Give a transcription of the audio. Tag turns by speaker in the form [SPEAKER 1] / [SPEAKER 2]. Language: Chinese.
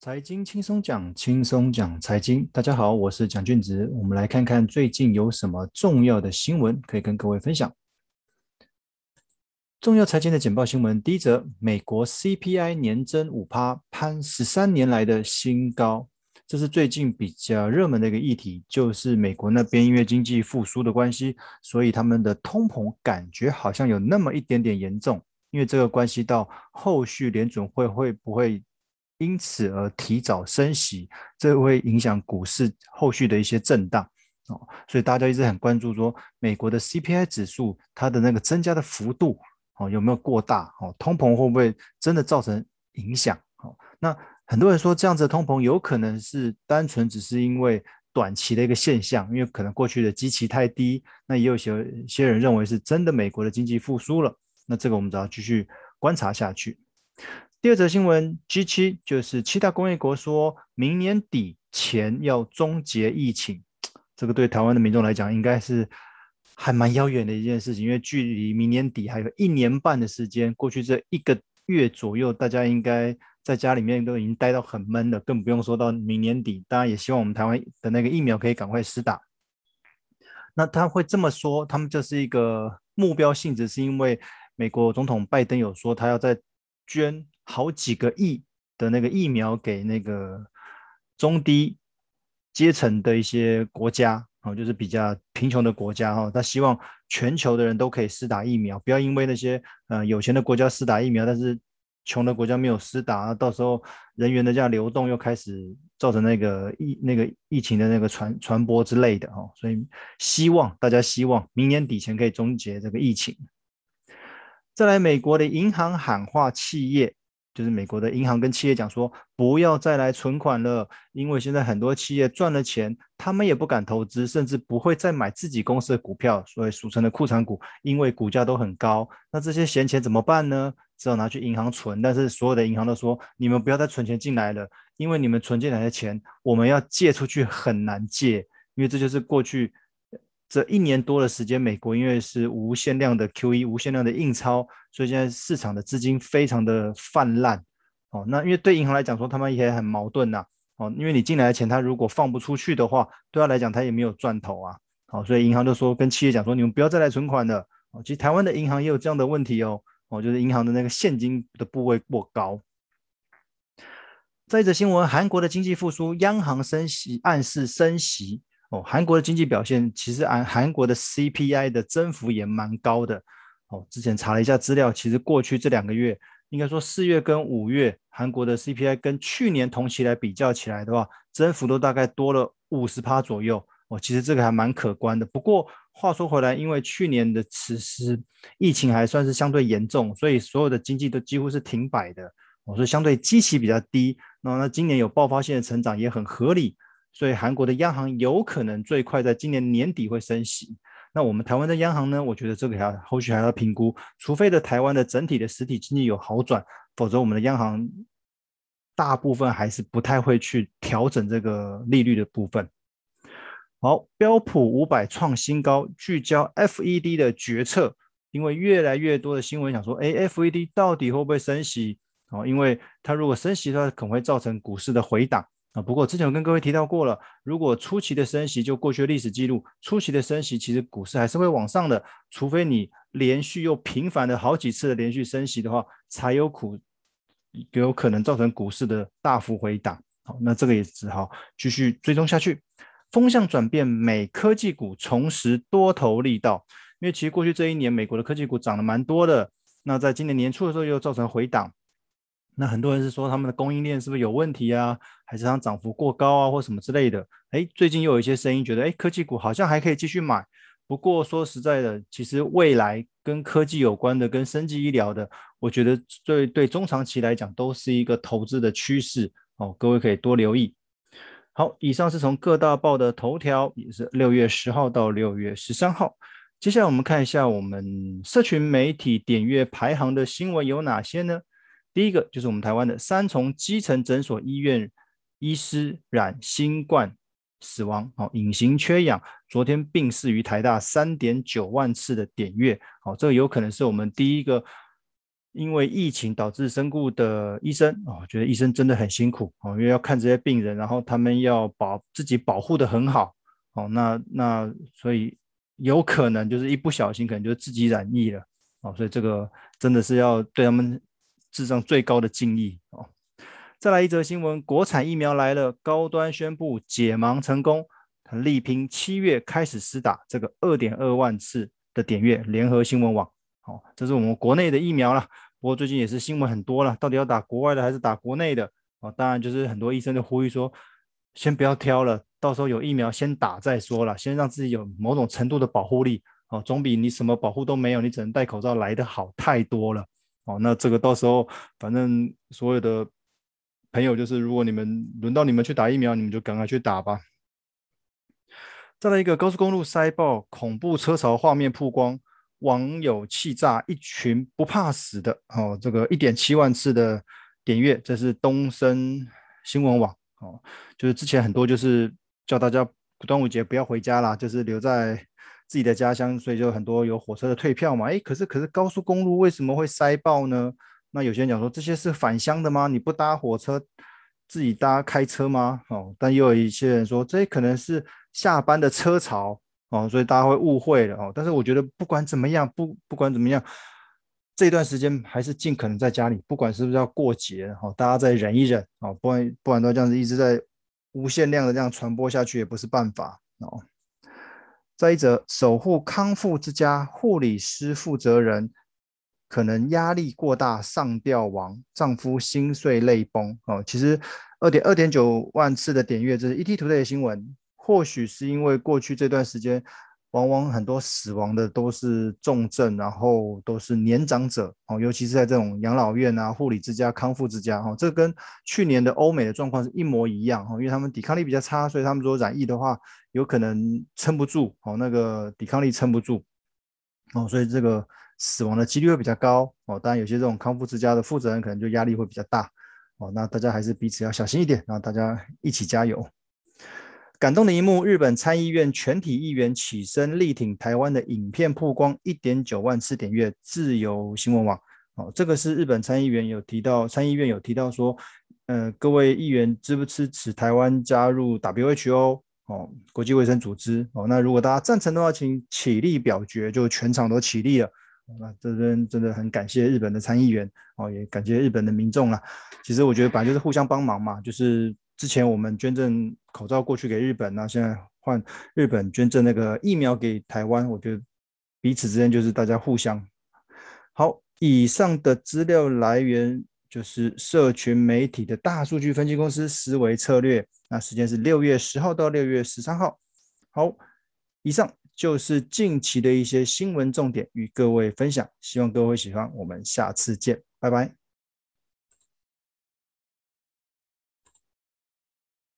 [SPEAKER 1] 财经轻松讲，轻松讲财经。大家好，我是蒋俊植。我们来看看最近有什么重要的新闻可以跟各位分享。重要财经的简报新闻，第一则：美国 CPI 年增五趴，攀十三年来的新高。这是最近比较热门的一个议题，就是美国那边因为经济复苏的关系，所以他们的通膨感觉好像有那么一点点严重。因为这个关系到后续联准会会不会。因此而提早升息，这会影响股市后续的一些震荡哦，所以大家一直很关注说，美国的 CPI 指数它的那个增加的幅度哦有没有过大哦，通膨会不会真的造成影响哦？那很多人说这样子的通膨有可能是单纯只是因为短期的一个现象，因为可能过去的基期太低，那也有些些人认为是真的美国的经济复苏了，那这个我们只要继续观察下去。第二则新闻，G7 就是七大工业国说明年底前要终结疫情，这个对台湾的民众来讲应该是还蛮遥远的一件事情，因为距离明年底还有一年半的时间。过去这一个月左右，大家应该在家里面都已经待到很闷了，更不用说到明年底。当然也希望我们台湾的那个疫苗可以赶快施打。那他会这么说，他们就是一个目标性质，是因为美国总统拜登有说他要在捐。好几个亿的那个疫苗给那个中低阶层的一些国家，哦，就是比较贫穷的国家，哈，他希望全球的人都可以施打疫苗，不要因为那些呃有钱的国家施打疫苗，但是穷的国家没有施打，到时候人员的这样流动又开始造成那个疫那个疫情的那个传传播之类的，哈，所以希望大家希望明年底前可以终结这个疫情。再来，美国的银行喊话企业。就是美国的银行跟企业讲说，不要再来存款了，因为现在很多企业赚了钱，他们也不敢投资，甚至不会再买自己公司的股票，所以俗称的库存股，因为股价都很高。那这些闲钱怎么办呢？只好拿去银行存。但是所有的银行都说，你们不要再存钱进来了，因为你们存进来的钱，我们要借出去很难借，因为这就是过去。这一年多的时间，美国因为是无限量的 QE，无限量的印钞，所以现在市场的资金非常的泛滥。哦，那因为对银行来讲说，他们也很矛盾呐。哦，因为你进来的钱，他如果放不出去的话，对他来讲，他也没有赚头啊。好，所以银行就说跟企业讲说，你们不要再来存款了。哦，其实台湾的银行也有这样的问题哦。哦，就是银行的那个现金的部位过高。再一则新闻，韩国的经济复苏，央行升息，暗示升息。哦，韩国的经济表现其实韩韩国的 CPI 的增幅也蛮高的。哦，之前查了一下资料，其实过去这两个月，应该说四月跟五月，韩国的 CPI 跟去年同期来比较起来的话，增幅都大概多了五十趴左右。哦，其实这个还蛮可观的。不过话说回来，因为去年的此时疫情还算是相对严重，所以所有的经济都几乎是停摆的。哦，所以相对基期比较低。那那今年有爆发性的成长也很合理。所以韩国的央行有可能最快在今年年底会升息。那我们台湾的央行呢？我觉得这个还要后续还要评估，除非的台湾的整体的实体经济有好转，否则我们的央行大部分还是不太会去调整这个利率的部分。好，标普五百创新高，聚焦 FED 的决策，因为越来越多的新闻想说，哎，FED 到底会不会升息？哦，因为它如果升息的话，可能会造成股市的回档。啊，不过之前我跟各位提到过了，如果初期的升息就过去的历史记录，初期的升息其实股市还是会往上的，除非你连续又频繁的好几次的连续升息的话，才有苦有可能造成股市的大幅回档。好，那这个也只好继续追踪下去。风向转变，美科技股重拾多头力道，因为其实过去这一年美国的科技股涨得蛮多的，那在今年年初的时候又造成回档。那很多人是说他们的供应链是不是有问题啊，还是它涨幅过高啊，或什么之类的？哎，最近又有一些声音觉得，哎，科技股好像还可以继续买。不过说实在的，其实未来跟科技有关的、跟生技医疗的，我觉得对对中长期来讲都是一个投资的趋势哦，各位可以多留意。好，以上是从各大报的头条，也是六月十号到六月十三号。接下来我们看一下我们社群媒体点阅排行的新闻有哪些呢？第一个就是我们台湾的三重基层诊所医院医师染新冠死亡，哦，隐形缺氧，昨天病逝于台大三点九万次的点阅，哦，这个有可能是我们第一个因为疫情导致身故的医生哦，觉得医生真的很辛苦哦，因为要看这些病人，然后他们要保自己保护的很好哦，那那所以有可能就是一不小心，可能就自己染疫了哦，所以这个真的是要对他们致上最高的敬意哦。再来一则新闻，国产疫苗来了，高端宣布解盲成功，力拼七月开始施打这个二点二万次的点阅联合新闻网。哦，这是我们国内的疫苗了。不过最近也是新闻很多了，到底要打国外的还是打国内的？哦，当然就是很多医生就呼吁说，先不要挑了，到时候有疫苗先打再说了，先让自己有某种程度的保护力。哦，总比你什么保护都没有，你只能戴口罩来的好太多了。哦，那这个到时候反正所有的。朋友，就是如果你们轮到你们去打疫苗，你们就赶快去打吧。再来一个高速公路塞爆，恐怖车潮画面曝光，网友气炸，一群不怕死的哦，这个一点七万次的点阅，这是东森新闻网哦，就是之前很多就是叫大家端午节不要回家啦，就是留在自己的家乡，所以就很多有火车的退票嘛。诶，可是可是高速公路为什么会塞爆呢？那有些人讲说，这些是返乡的吗？你不搭火车，自己搭开车吗？哦，但又有一些人说，这可能是下班的车潮哦，所以大家会误会了哦。但是我觉得不管怎么样，不不管怎么样，这段时间还是尽可能在家里，不管是不是要过节哦，大家再忍一忍哦，不然不然都这样子一直在无限量的这样传播下去也不是办法哦。再一则，守护康复之家护理师负责人。可能压力过大上吊亡，丈夫心碎泪崩哦。其实二点二点九万次的点阅，这是 ETtoday 的新闻。或许是因为过去这段时间，往往很多死亡的都是重症，然后都是年长者哦，尤其是在这种养老院啊、护理之家、康复之家哈。这跟去年的欧美的状况是一模一样哈，因为他们抵抗力比较差，所以他们说染疫的话，有可能撑不住哦，那个抵抗力撑不住哦，所以这个。死亡的几率会比较高哦，当然有些这种康复之家的负责人可能就压力会比较大哦，那大家还是彼此要小心一点，然后大家一起加油。感动的一幕，日本参议院全体议员起身力挺台湾的影片曝光一点九万次点阅，自由新闻网哦，这个是日本参议员有提到，参议院有提到说，呃，各位议员支不支持台湾加入 WHO 哦，国际卫生组织哦，那如果大家赞成的话，请起立表决，就全场都起立了。那这边真的很感谢日本的参议员哦，也感谢日本的民众啦。其实我觉得本来就是互相帮忙嘛，就是之前我们捐赠口罩过去给日本，那现在换日本捐赠那个疫苗给台湾，我觉得彼此之间就是大家互相好。以上的资料来源就是社群媒体的大数据分析公司思维策略，那时间是六月十号到六月十三号。好，以上。就是近期的一些新闻重点与各位分享，希望各位喜欢。我们下次见，拜拜。